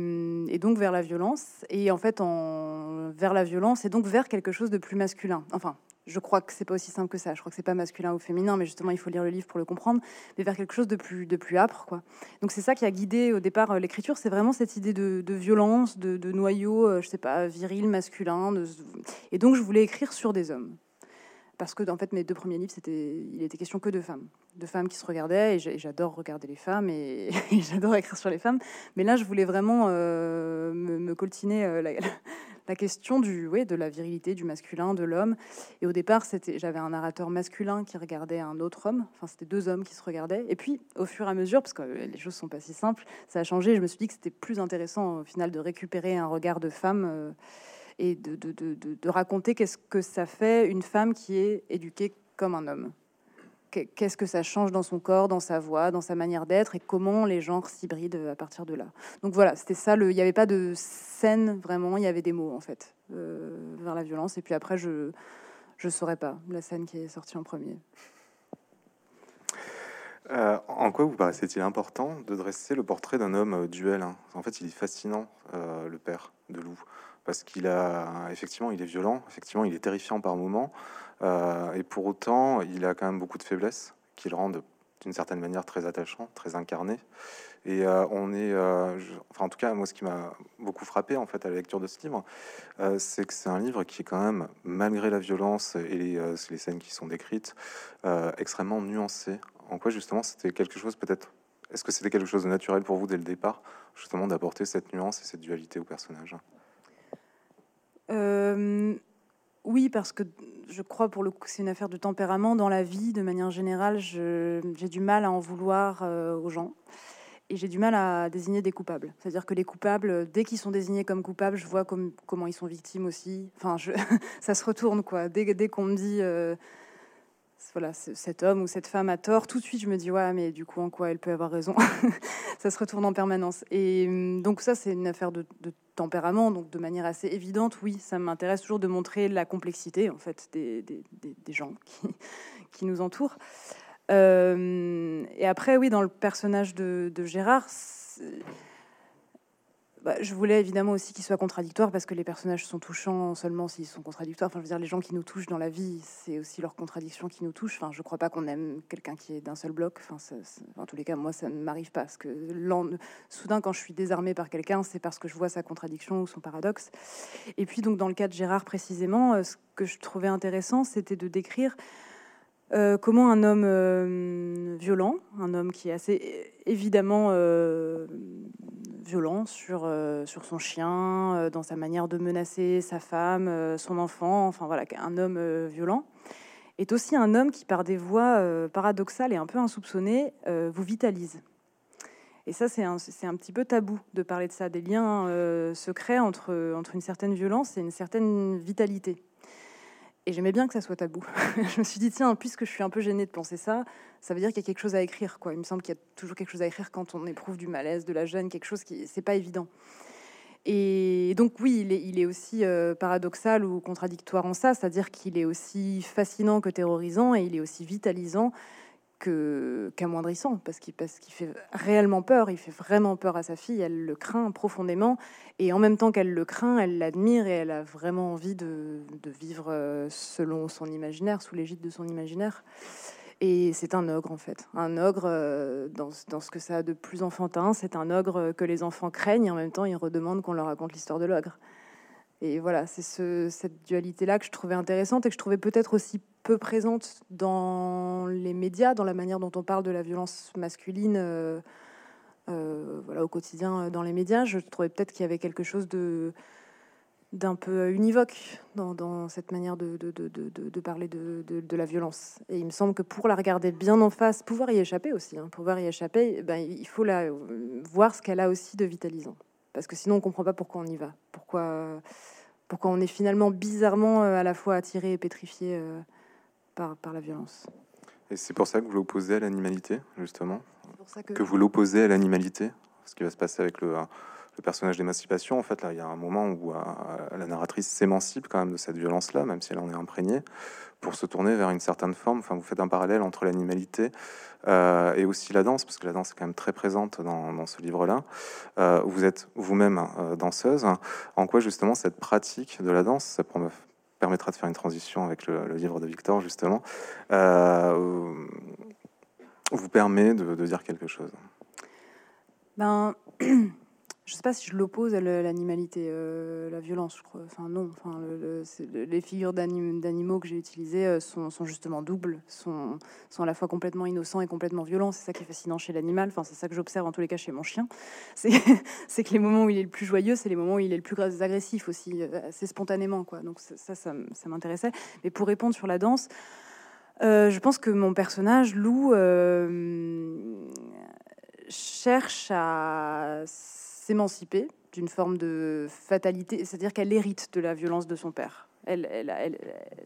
et, donc vers la violence, et en fait, en, vers la violence, et donc vers quelque chose de plus masculin. Enfin, je crois que c'est pas aussi simple que ça. Je crois que c'est pas masculin ou féminin, mais justement, il faut lire le livre pour le comprendre, mais vers quelque chose de plus, de plus âpre, quoi. Donc c'est ça qui a guidé au départ euh, l'écriture, c'est vraiment cette idée de, violence, de, noyau, euh, je sais pas, viril, masculin. Et donc je voulais écrire sur des hommes. Parce que, en fait, mes deux premiers livres, c'était, il était question que de femmes, de femmes qui se regardaient, et j'adore regarder les femmes, et, j'adore écrire sur les femmes. Mais là, je voulais vraiment euh, me, coltiner la, la question du, ouais, de la virilité, du masculin, de l'homme. Et au départ, c'était, j'avais un narrateur masculin qui regardait un autre homme. Enfin, c'était deux hommes qui se regardaient. Et puis, au fur et à mesure, parce que les choses sont pas si simples, ça a changé. Je me suis dit que c'était plus intéressant au final de récupérer un regard de femme. Euh, et de raconter qu'est-ce que ça fait une femme qui est éduquée comme un homme qu'est-ce que ça change dans son corps, dans sa voix, dans sa manière d'être et comment les genres s'hybrident à partir de là? Donc voilà, c'était ça. il n'y avait pas de scène vraiment, il y avait des mots en fait euh, vers la violence. Et puis après, je je saurais pas la scène qui est sortie en premier. Euh, en quoi vous paraissait-il important de dresser le portrait d'un homme euh, duel hein? En fait, il est fascinant, le père de Lou parce qu'il a effectivement, il est violent, effectivement, il est terrifiant par moments, euh, et pour autant, il a quand même beaucoup de faiblesses qui le rendent d'une certaine manière très attachant, très incarné. Et euh, on est, euh, enfin en tout cas moi ce qui m'a beaucoup frappé en fait à la lecture de ce livre, c'est que c'est un livre qui est quand même, malgré la violence et les, les scènes qui sont décrites, extrêmement nuancé. En quoi justement c'était quelque chose peut-être, est-ce que c'était quelque chose de naturel pour vous dès le départ, justement d'apporter cette nuance et cette dualité au personnage? Euh, oui, parce que je crois pour le coup que c'est une affaire de tempérament dans la vie, de manière générale. J'ai du mal à en vouloir euh, aux gens et j'ai du mal à désigner des coupables. C'est-à-dire que les coupables, dès qu'ils sont désignés comme coupables, je vois comme, comment ils sont victimes aussi. Enfin, ça se retourne quoi. Dès, dès qu'on me dit euh, voilà, cet homme ou cette femme a tort, tout de suite je me dis ouais, mais du coup en quoi elle peut avoir raison Ça se retourne en permanence. Et hum, donc ça c'est une affaire de, tempérament, donc de manière assez évidente, oui, ça m'intéresse toujours de montrer la complexité en fait des, des, gens qui, qui, nous entourent. Euh, et après, oui, dans le personnage de, de Gérard, bah, je voulais évidemment aussi qu'il soit contradictoire parce que les personnages sont touchants seulement s'ils sont contradictoires. Enfin, je veux dire, les gens qui nous touchent dans la vie, c'est aussi leur contradiction qui nous touche. Enfin, je crois pas qu'on aime quelqu'un qui est d'un seul bloc. Enfin, en tous les cas, moi, ça ne m'arrive pas. Parce que soudain, quand je suis désarmée par quelqu'un, c'est parce que je vois sa contradiction ou son paradoxe. Et puis, donc, dans le cas de Gérard précisément, euh, ce que je trouvais intéressant, c'était de décrire euh, comment un homme euh, violent, un homme qui est assez évidemment violent sur, euh, sur son chien, euh, dans sa manière de menacer sa femme, euh, son enfant, enfin voilà, un homme violent, est aussi un homme qui, par des voies paradoxales et un peu insoupçonnées, vous vitalise. Et ça, c'est un, un, petit peu tabou de parler de ça, des liens secrets entre, entre une certaine violence et une certaine vitalité. Et j'aimais bien que ça soit tabou. je me suis dit, tiens, puisque je suis un peu gênée de penser ça, ça veut dire qu'il y a quelque chose à écrire. Quoi. Il me semble qu'il y a toujours quelque chose à écrire quand on éprouve du malaise, de la gêne, quelque chose qui, c'est pas évident. Et donc oui, il est, aussi euh, paradoxal ou contradictoire en ça, c'est-à-dire qu'il est aussi fascinant que terrorisant et il est aussi vitalisant qu'amoindrissant parce qu'il fait réellement peur, il fait vraiment peur à sa fille, elle le craint profondément et en même temps qu'elle le craint, elle l'admire et elle a vraiment envie de, vivre euh, selon son imaginaire, sous l'égide de son imaginaire. Et c'est un ogre en fait, un ogre euh, dans, ce que ça a de plus enfantin, c'est un ogre que les enfants craignent et en même temps ils redemandent qu'on leur raconte l'histoire de l'ogre. Et voilà, c'est ce, cette dualité-là que je trouvais intéressante et que je trouvais peut-être aussi peu présente dans les médias, dans la manière dont on parle de la violence masculine euh, euh, voilà, au quotidien euh, dans les médias. Je trouvais peut-être qu'il y avait quelque chose de d'un peu univoque dans, cette manière de, parler de, la violence. Et il me semble que pour la regarder bien en face, pouvoir y échapper aussi, hein, pouvoir y échapper, ben, il faut la, voir ce qu'elle a aussi de vitalisant parce que sinon on comprend pas pourquoi on y va, pourquoi, pourquoi on est finalement bizarrement à la fois attiré et pétrifié par, par la violence. Et c'est pour ça que vous l'opposez à l'animalité, justement que... vous l'opposez à l'animalité, ce qui va se passer avec le, le personnage d'émancipation. En fait, là, il y a un moment où euh, la narratrice s'émancipe quand même de cette violence-là, même si elle en est imprégnée, pour se tourner vers une certaine forme. Enfin, vous faites un parallèle entre l'animalité euh, et aussi la danse, parce que la danse est quand même très présente dans, ce livre-là. Euh, vous êtes vous-même euh, danseuse. En quoi justement cette pratique de la danse, ça permettra de faire une transition avec le, livre de Victor justement, vous permet de, de dire quelque chose Ben. je sais pas si je l'oppose à l'animalité, euh, la violence, je crois. Enfin, non. Enfin, les figures d'animaux que j'ai utilisées euh, sont, justement doubles, sont, à la fois complètement innocents et complètement violents. C'est ça qui est fascinant chez l'animal. Enfin, c'est ça que j'observe en tous les cas chez mon chien. C'est que les moments où il est le plus joyeux, c'est les moments où il est le plus agressif aussi, euh, assez spontanément. Donc ça, ça m'intéressait. Mais pour répondre sur la danse, je pense que mon personnage, Lou, cherche à s'émanciper d'une forme de fatalité, c'est-à-dire qu'elle hérite de la violence de son père. Elle,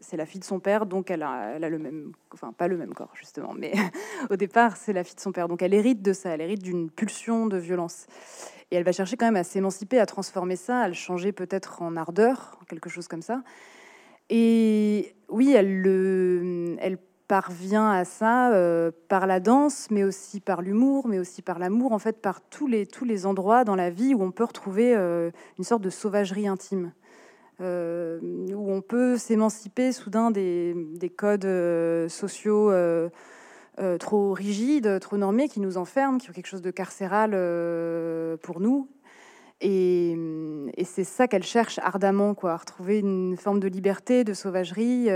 c'est la fille de son père, donc elle a, elle a, le même, enfin pas le même corps justement, mais au départ c'est la fille de son père, donc elle hérite de ça, elle hérite d'une pulsion de violence. Et elle va chercher quand même à s'émanciper, à transformer ça, à le changer peut-être en ardeur, quelque chose comme ça. Et oui, elle, le, elle parvient à ça euh, par la danse, mais aussi par l'humour, mais aussi par l'amour, en fait, par tous les, tous les endroits dans la vie où on peut retrouver euh, une sorte de sauvagerie intime. où on peut s'émanciper soudain des, des codes sociaux trop rigides, trop normés, qui nous enferment, qui ont quelque chose de carcéral pour nous. Et, c'est ça qu'elle cherche ardemment, quoi, retrouver une forme de liberté, de sauvagerie,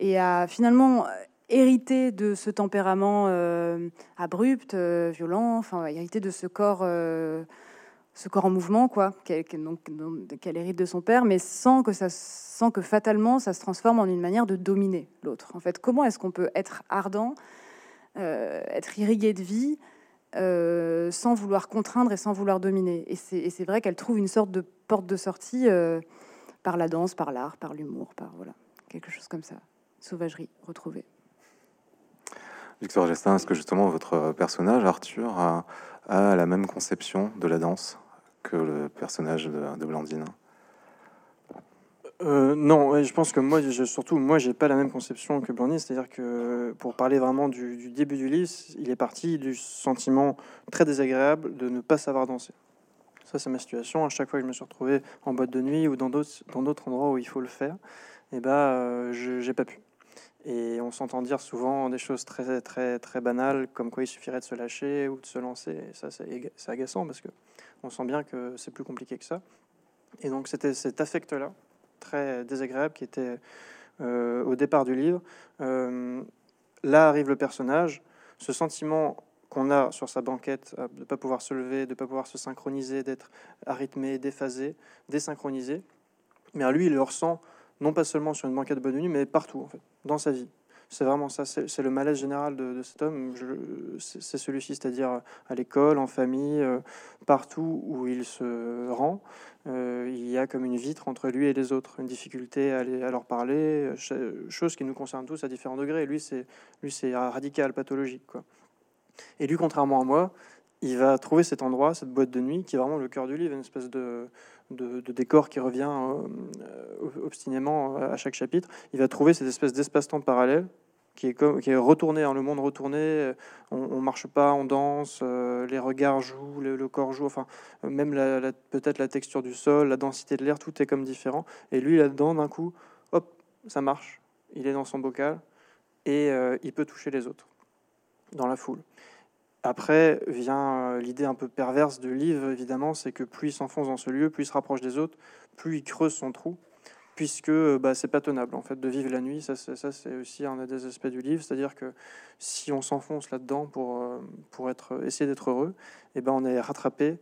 et à finalement hérité de ce tempérament euh, abrupt, euh, violent, enfin hérité de ce corps, euh, ce corps en mouvement, quoi, qu'elle hérite de son père, mais sans que ça, sans que fatalement ça se transforme en une manière de dominer l'autre. En fait, comment est-ce qu'on peut être ardent, être irrigué de vie, sans vouloir contraindre et sans vouloir dominer? Et c'est vrai qu'elle trouve une sorte de porte de sortie par la danse, par l'art, par l'humour, par voilà quelque chose comme ça. Sauvagerie retrouvée. Victor Gestin, est-ce que justement votre personnage, Arthur, a, la même conception de la danse que le personnage de, Blandine? Euh, non, je pense que moi, je, surtout, moi, j'ai pas la même conception que Blandine. C'est-à-dire que pour parler vraiment du, début du livre, il est parti du sentiment très désagréable de ne pas savoir danser. Ça, c'est ma situation. À chaque fois que je me suis retrouvé en boîte de nuit ou dans d'autres, dans d'autres endroits où il faut le faire, et eh ben, euh, je j'ai pas pu. Et on s'entend dire souvent des choses très, très, très banales, comme quoi il suffirait de se lâcher ou de se lancer. Et ça, c'est agaçant parce que on sent bien que c'est plus compliqué que ça. Et donc, c'était cet affect-là, très désagréable, qui était euh, au départ du livre. Euh, là arrive le personnage, ce sentiment qu'on a sur sa banquette euh, de ne pas pouvoir se lever, de ne pas pouvoir se synchroniser, d'être arythmé, déphasé, désynchronisé. Mais à lui, il le ressent non pas seulement sur une banquette de bonne nuit, mais partout, en fait, dans sa vie. C'est vraiment ça, c'est le malaise général de, cet homme, c'est celui-ci, c'est-à-dire à l'école, en famille, euh, partout où il se rend, euh, il y a comme une vitre entre lui et les autres, une difficulté à, à leur parler, chose qui nous concerne tous à différents degrés. Lui, c'est radical, pathologique, quoi. Et lui, contrairement à moi, il va trouver cet endroit, cette boîte de nuit, qui est vraiment le cœur du livre, une espèce de, de, décor qui revient euh, obstinément à chaque chapitre. Il va trouver cette espèce d'espace-temps parallèle qui est, comme, qui est retourné, dans le monde retourné. On, on, marche pas, on danse, euh, les regards jouent, le, corps joue, enfin, même peut-être la texture du sol, la densité de l'air, tout est comme différent. Et lui, là-dedans, d'un coup, hop, ça marche. Il est dans son bocal et euh, il peut toucher les autres dans la foule. Après vient euh, l'idée un peu perverse de livre, évidemment, c'est que plus il s'enfonce dans ce lieu, plus il se rapproche des autres, plus il creuse son trou, puisque euh, bah, c'est pas tenable en fait de vivre la nuit. Ça, c'est aussi un des aspects du livre, c'est-à-dire que si on s'enfonce là-dedans pour, euh, pour être, essayer d'être heureux, et eh ben on est rattrapé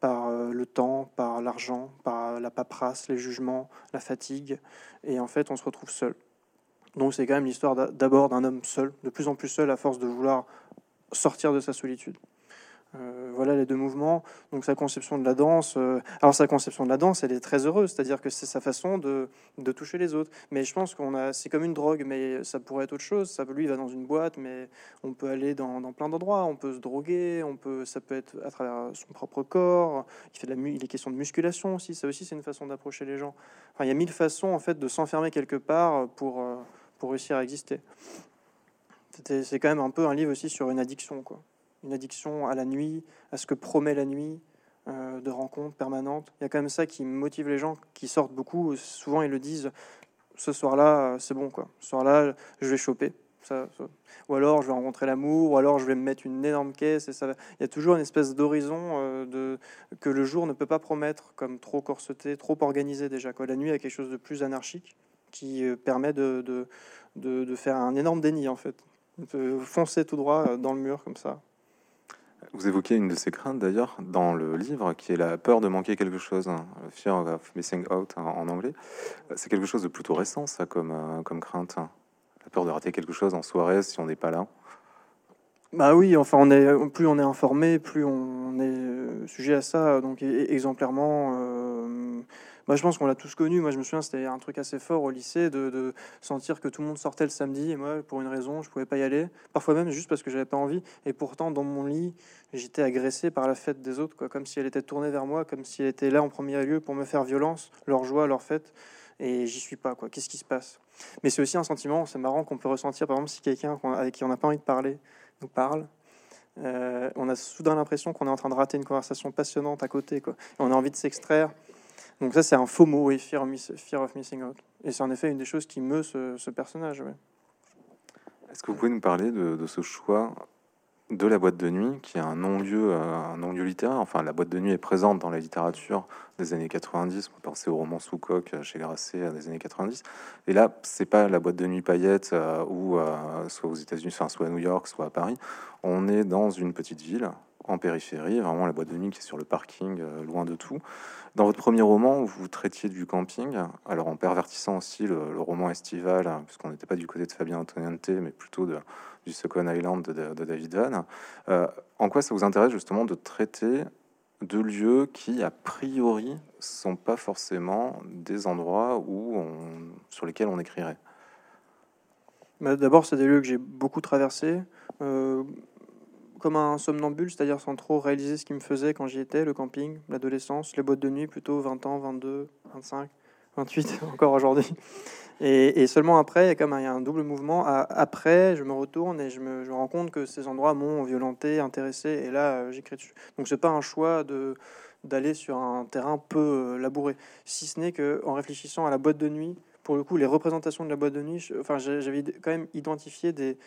par le temps, par l'argent, par la paperasse, les jugements, la fatigue, et en fait on se retrouve seul. Donc c'est quand même l'histoire d'abord d'un homme seul, de plus en plus seul à force de vouloir sortir de sa solitude. Euh, voilà les deux mouvements. Donc sa conception de la danse. Euh, alors sa conception de la danse, elle est très heureuse, c'est-à-dire que c'est sa façon de, de, toucher les autres. Mais je pense qu'on a, c'est comme une drogue, mais ça pourrait être autre chose. Ça, lui, il va dans une boîte, mais on peut aller dans, dans, plein d'endroits. On peut se droguer, on peut, ça peut être à travers son propre corps. Il fait de la, il est question de musculation aussi. Ça aussi, c'est une façon d'approcher les gens. Enfin, il y a mille façons en fait de s'enfermer quelque part pour euh, pour réussir à exister. C'est quand même un peu un livre aussi sur une addiction, quoi. Une addiction à la nuit, à ce que promet la nuit, euh, de rencontres permanentes. Il y a quand même ça qui motive les gens qui sortent beaucoup. Souvent, ils le disent ce soir-là, c'est bon, quoi. Ce soir-là, je vais choper. Ça, Ou alors, je vais rencontrer l'amour, ou alors, je vais me mettre une énorme caisse. Il y a toujours une espèce d'horizon euh, que le jour ne peut pas promettre, comme trop corseté, trop organisé déjà. La nuit a quelque chose de plus anarchique qui euh, permet de, faire un énorme déni, en fait foncer tout droit euh, dans le mur comme ça. Vous évoquez une de ces craintes d'ailleurs dans le livre, qui est la peur de manquer quelque chose, hein, fear of missing out en anglais. C'est quelque chose de plutôt récent, ça, comme, euh, comme crainte. Hein. La peur de rater quelque chose en soirée si on n'est pas là. Bah oui, enfin, on est, plus on est informé, plus on est euh, sujet à ça. Donc, exemplairement, moi, je pense qu'on l'a tous connu. Moi, je me souviens, c'était un truc assez fort au lycée de, sentir que tout le monde sortait le samedi et moi, pour une raison, je pouvais pas y aller. Parfois même juste parce que j'avais pas envie. Et pourtant, dans mon lit, j'étais agressé par la fête des autres, quoi, comme si elle était tournée vers moi, comme si elle était là en premier lieu pour me faire violence, leur joie, leur fête. Et j'y suis pas, quoi. Qu'est-ce qui se passe? Mais c'est aussi un sentiment, c'est marrant qu'on peut ressentir, par exemple, si quelqu'un avec qui on n'a pas envie de parler nous parle. Euh, on a soudain l'impression qu'on est en train de rater une conversation passionnante à côté, quoi. on a envie de s'extraire Donc ça, c'est un faux mot, et fear, of fear of missing out. Et c'est en effet une des choses qui meut ce, personnage. Est-ce que vous pouvez nous parler de, ce choix de la boîte de nuit, qui est un non-lieu, euh, un non-lieu littéraire? Enfin, la boîte de nuit est présente dans la littérature des années 90. On peut penser au roman sous coque chez Grasset euh, des années 90. Et là, c'est pas la boîte de nuit paillette euh, ou euh, soit aux États-Unis, enfin, soit à New York, soit à Paris. On est dans une petite ville en périphérie, vraiment la boîte de nuit qui est sur le parking, euh, loin de tout. Dans votre premier roman, vous traitiez du camping, alors en pervertissant aussi le, roman estival, hein, puisqu'on n'était pas du côté de Fabien Antoniente, mais plutôt du Second Island de David Van. Euh, en quoi ça vous intéresse justement de traiter de lieux qui, a priori, sont pas forcément des endroits où on, sur lesquels on écrirait? Bah, D'abord, c'est des lieux que j'ai beaucoup traversés, euh, comme un somnambule, c'est-à-dire sans trop réaliser ce qui me faisait quand j'y étais, le camping, l'adolescence, les boîtes de nuit, plutôt 20 ans, 22, 25, 28, encore aujourd'hui. Et, seulement après, il y a comme un, y a un double mouvement. Après, je me retourne et je me, rends compte que ces endroits m'ont violenté, intéressé, et là, euh, j'écris dessus. Donc, c'est pas un choix de d'aller sur un terrain peu euh, labouré, si ce n'est que en réfléchissant à la boîte de nuit, pour le coup, les représentations de la boîte de nuit, enfin, j'avais quand même identifié des,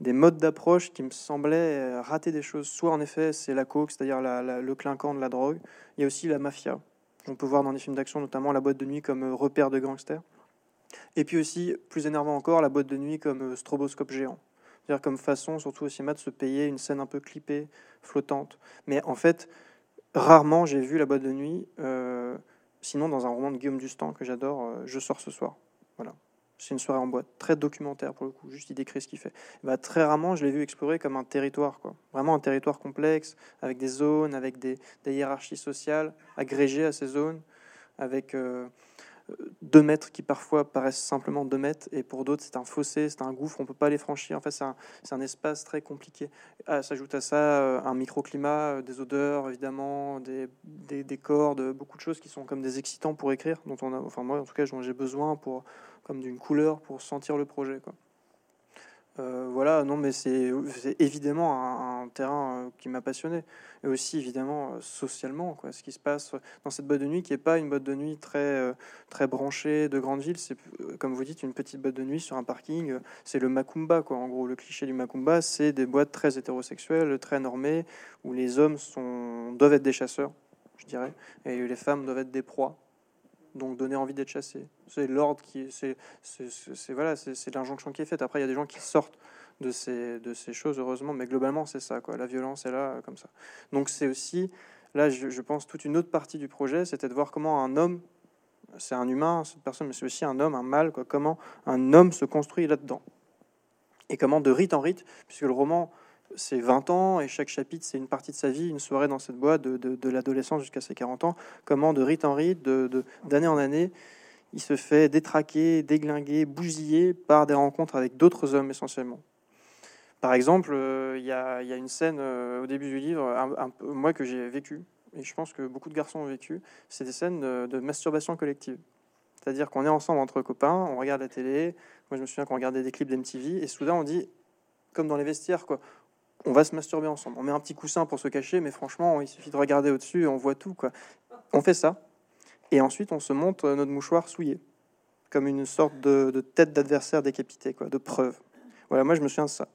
des modes d'approche qui me semblaient euh, rater des choses. Soit, en effet, c'est la coke, c'est-à-dire le clinquant de la drogue. Il y a aussi la mafia. On peut voir dans des films d'action, notamment la boîte de nuit comme euh, repère de gangsters. Et puis aussi, plus énervant encore, la boîte de nuit comme euh, stroboscope géant. C'est-à-dire comme façon, surtout au cinéma, de se payer une scène un peu clippée, flottante. Mais en fait, rarement j'ai vu la boîte de nuit. sinon, dans un roman de Guillaume Dustan que j'adore, Je sors ce soir. Voilà. C'est une soirée en boîte, très documentaire pour le coup, juste il décrit ce qu'il fait. Bah, très rarement, je l'ai vu explorer comme un territoire, quoi. Vraiment un territoire complexe, avec des zones, avec des, hiérarchies sociales agrégées à ces zones, avec euh, euh, deux mètres qui parfois paraissent simplement deux mètres, et pour d'autres c'est un fossé, c'est un gouffre, on peut pas les franchir. En fait, c'est un, espace très compliqué. Ah, S'ajoute à ça euh, un microclimat, des odeurs évidemment, des, des, des cordes, beaucoup de choses qui sont comme des excitants pour écrire, dont on a, enfin moi en tout cas, j'ai besoin pour comme d'une couleur pour sentir le projet. Quoi. Euh, voilà, non, mais c'est évidemment un, terrain euh, qui m'a passionné. Et aussi, évidemment, euh, socialement, quoi, ce qui se passe dans cette boîte de nuit qui n'est pas une boîte de nuit très, très branchée de grande ville. C'est, comme vous dites, une petite boîte de nuit sur un parking. C'est le Macumba, quoi. En gros, le cliché du Macumba, c'est des boîtes très hétérosexuelles, très normées, où les hommes sont, doivent être des chasseurs, je dirais, et les femmes doivent être des proies. Donc donner envie d'être chassé. C'est l'ordre qui, c'est, c'est, voilà, c'est, c'est l'injonction qui est faite. Après, il y a des gens qui sortent de ces, de ces choses, heureusement, mais globalement, c'est ça, quoi. La violence est là, euh, comme ça. Donc c'est aussi, là, je, je pense, toute une autre partie du projet, c'était de voir comment un homme, c'est un humain, cette personne, mais c'est aussi un homme, un mâle, quoi. Comment un homme se construit là-dedans. Et comment, de rite en rite, puisque le roman, c'est 20 ans, et chaque chapitre, c'est une partie de sa vie, une soirée dans cette boîte, de, de, l'adolescence jusqu'à ses 40 ans, comment, de rite en rite, d'année en année, il se fait détraquer, déglinguer, bousiller par des rencontres avec d'autres hommes essentiellement. Par exemple, euh, il y, a, il y a une scène euh, au début du livre, un, un moi que j'ai vécu, et je pense que beaucoup de garçons ont vécu, c'est des scènes de, de masturbation collective. C'est-à-dire qu'on est ensemble entre copains, on regarde la télé, moi je me souviens qu'on regardait des clips d'MTV, et soudain on dit, comme dans les vestiaires, quoi, on va se masturber ensemble. On met un petit coussin pour se cacher, mais franchement, il suffit de regarder au-dessus et on voit tout. Quoi. On fait ça, et ensuite on se montre notre mouchoir souillé, comme une sorte de, tête d'adversaire décapité, quoi, de preuve. Voilà, moi je me souviens de ça.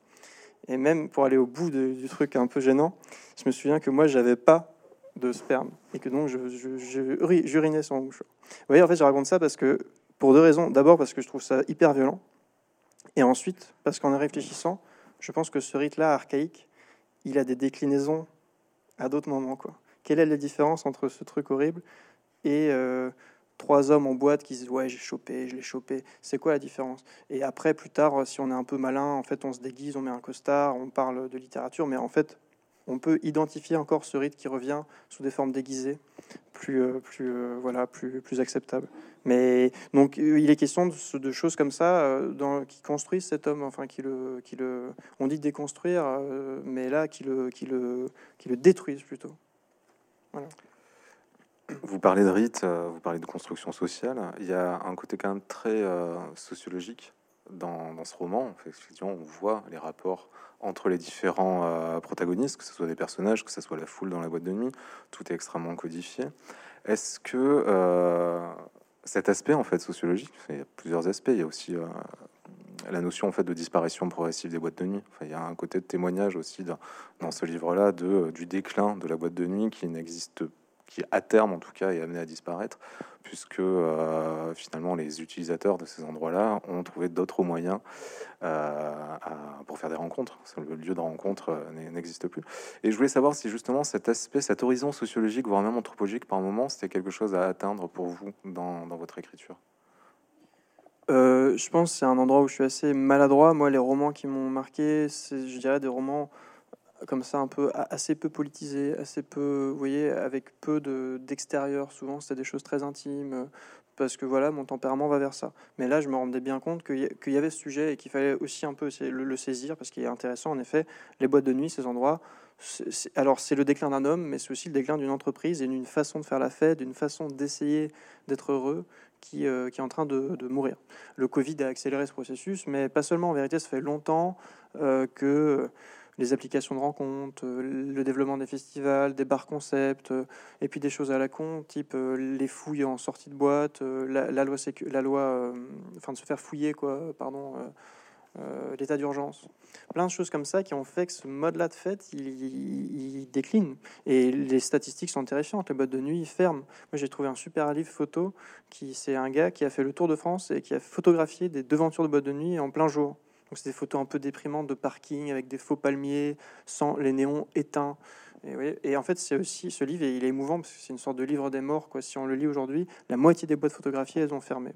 Et même pour aller au bout de- du truc un peu gênant, je me souviens que moi j'avais pas de sperme et que donc je, je, je sur mon mouchoir. Vous voyez, en fait, je raconte ça parce que pour deux raisons. D'abord parce que je trouve ça hyper violent, et ensuite parce qu'en y réfléchissant, je pense que ce rite-là archaïque, il a des déclinaisons à d'autres moments. Quoi. Quelle est la différence entre ce truc horrible et euh, trois hommes en boîte qui se disent ouais j'ai chopé, je l'ai chopé. C'est quoi la différence? Et après plus tard, si on est un peu malin, en fait on se déguise, on met un costard, on parle de littérature, mais en fait on peut identifier encore ce rite qui revient sous des formes déguisées, plus euh, plus euh, voilà plus plus acceptables. Mais donc euh, il est question de, choses comme ça dans, qui construisent cet homme, enfin qui le qui le on dit déconstruire, mais là qui le qui le qui le détruisent plutôt. Vous parlez de rite, vous parlez de construction sociale. Il y a un côté quand même très sociologique dans, ce roman. On voit les rapports entre les différents euh, protagonistes, que ce soit des personnages, que ce soit la foule dans la boîte de nuit. Tout est extrêmement codifié. Est-ce que cet aspect en fait sociologique, il y a plusieurs aspects, il y a aussi la notion en fait de disparition progressive des boîtes de nuit. il y a un côté de témoignage aussi dans, ce livre-là du déclin de la boîte de nuit qui n'existe qui à terme en tout cas est amené à disparaître, puisque euh, finalement les utilisateurs de ces endroits-là ont trouvé d'autres moyens euh, pour faire des rencontres. Le lieu de rencontre euh, n'existe plus. Et je voulais savoir si justement cet aspect, cet horizon sociologique, voire même anthropologique par moment, c'était quelque chose à atteindre pour vous dans, dans votre écriture? je pense que c'est un endroit où je suis assez maladroit. Moi, les romans qui m'ont marqué, c'est, je dirais, des romans comme ça un peu assez peu politisé, assez peu, vous voyez, avec peu de d'extérieur. Souvent, c'était des choses très intimes parce que voilà, mon tempérament va vers ça. Mais là, je me rendais bien compte qu'il y, avait ce sujet et qu'il fallait aussi un peu le, saisir parce qu'il est intéressant. En effet, les boîtes de nuit, ces endroits. alors, c'est le déclin d'un homme, mais c'est aussi le déclin d'une entreprise et d'une façon de faire la fête, d'une façon d'essayer d'être heureux qui, euh, qui, est en train de, de, mourir. Le Covid a accéléré ce processus, mais pas seulement. En vérité, ça fait longtemps euh, que les applications de rencontres, euh, le développement des festivals, des bars concept, euh, et puis des choses à la con, type euh, les fouilles en sortie de boîte, la, loi, la loi enfin de se faire fouiller, quoi, pardon, l'état d'urgence. Plein de choses comme ça qui ont fait que ce mode-là de fête, il, décline. Et les statistiques sont terrifiantes. Les boîtes de nuit ferment. Moi, j'ai trouvé un super livre photo qui, c'est un gars qui a fait le tour de France et qui a photographié des devantures de boîtes de nuit en plein jour. Donc c'est des photos un peu déprimantes de parking avec des faux palmiers, sans les néons éteints. Et, en fait, c'est aussi ce livre, et il est émouvant parce que c'est une sorte de livre des morts. Quoi. Si on le lit aujourd'hui, la moitié des boîtes photographiées, elles ont fermé.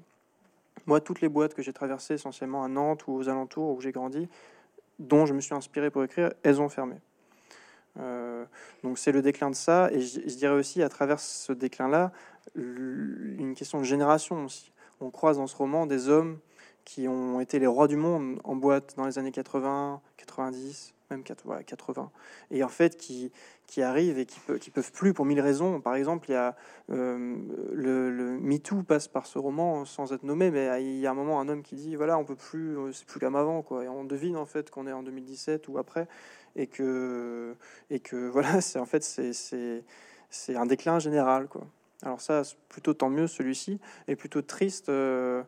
Moi, toutes les boîtes que j'ai traversées, essentiellement à Nantes ou aux alentours où j'ai grandi, dont je me suis inspiré pour écrire, elles ont fermé. Euh, donc c'est le déclin de ça, et je, je, dirais aussi à travers ce déclin-là, une question de génération aussi. On croise dans ce roman des hommes qui ont été les rois du monde en boîte dans les années 80, 90, même 80, et en fait qui, qui arrivent et qui, qui peuvent plus pour mille raisons. Par exemple, il y a euh, le, le MeToo passe par ce roman sans être nommé, mais il y a un moment un homme qui dit voilà on peut plus, euh, c'est plus comme avant quoi, et on devine en fait qu'on est en 2017 ou après, et que et que voilà c'est en fait c'est c'est un déclin général quoi. Alors ça, plutôt tant mieux celui-ci, est plutôt triste. Euh,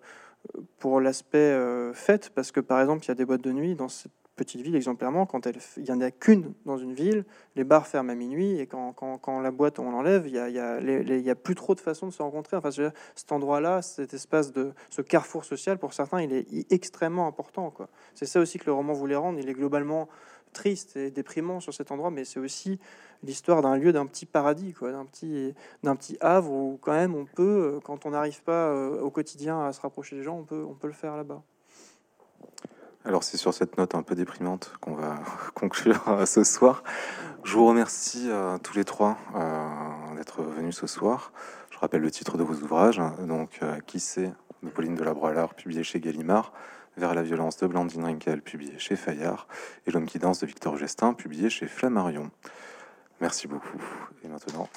pour l'aspect euh, fête, parce que par exemple, il y a des boîtes de nuit dans cette petite ville, exemplairement, quand il n'y en a qu'une dans une ville, les bars ferment à minuit, et quand, quand, quand la boîte, on l'enlève, il n'y a, y a, a, plus trop de façons de se rencontrer. Enfin, cet endroit-là, cet espace de ce carrefour social, pour certains, il est extrêmement important. C'est ça aussi que le roman voulait rendre. Il est globalement triste et déprimant sur cet endroit, mais c'est aussi l'histoire d'un lieu, d'un petit paradis, d'un petit, d'un petit havre où quand même on peut, euh, quand on n'arrive pas euh, au quotidien à se rapprocher des gens, on peut, on peut le faire là-bas. Alors c'est sur cette note un peu déprimante qu'on va conclure euh, ce soir. Je vous remercie tous les trois d'être venus ce soir. Je rappelle le titre de vos ouvrages, donc Qui c'est de Pauline de la publié chez Gallimard. Vers la violence de Blandine Rinkel, publié chez Fayard, et L'homme qui danse de Victor Gestin, publié chez Flammarion. Merci beaucoup. Et maintenant,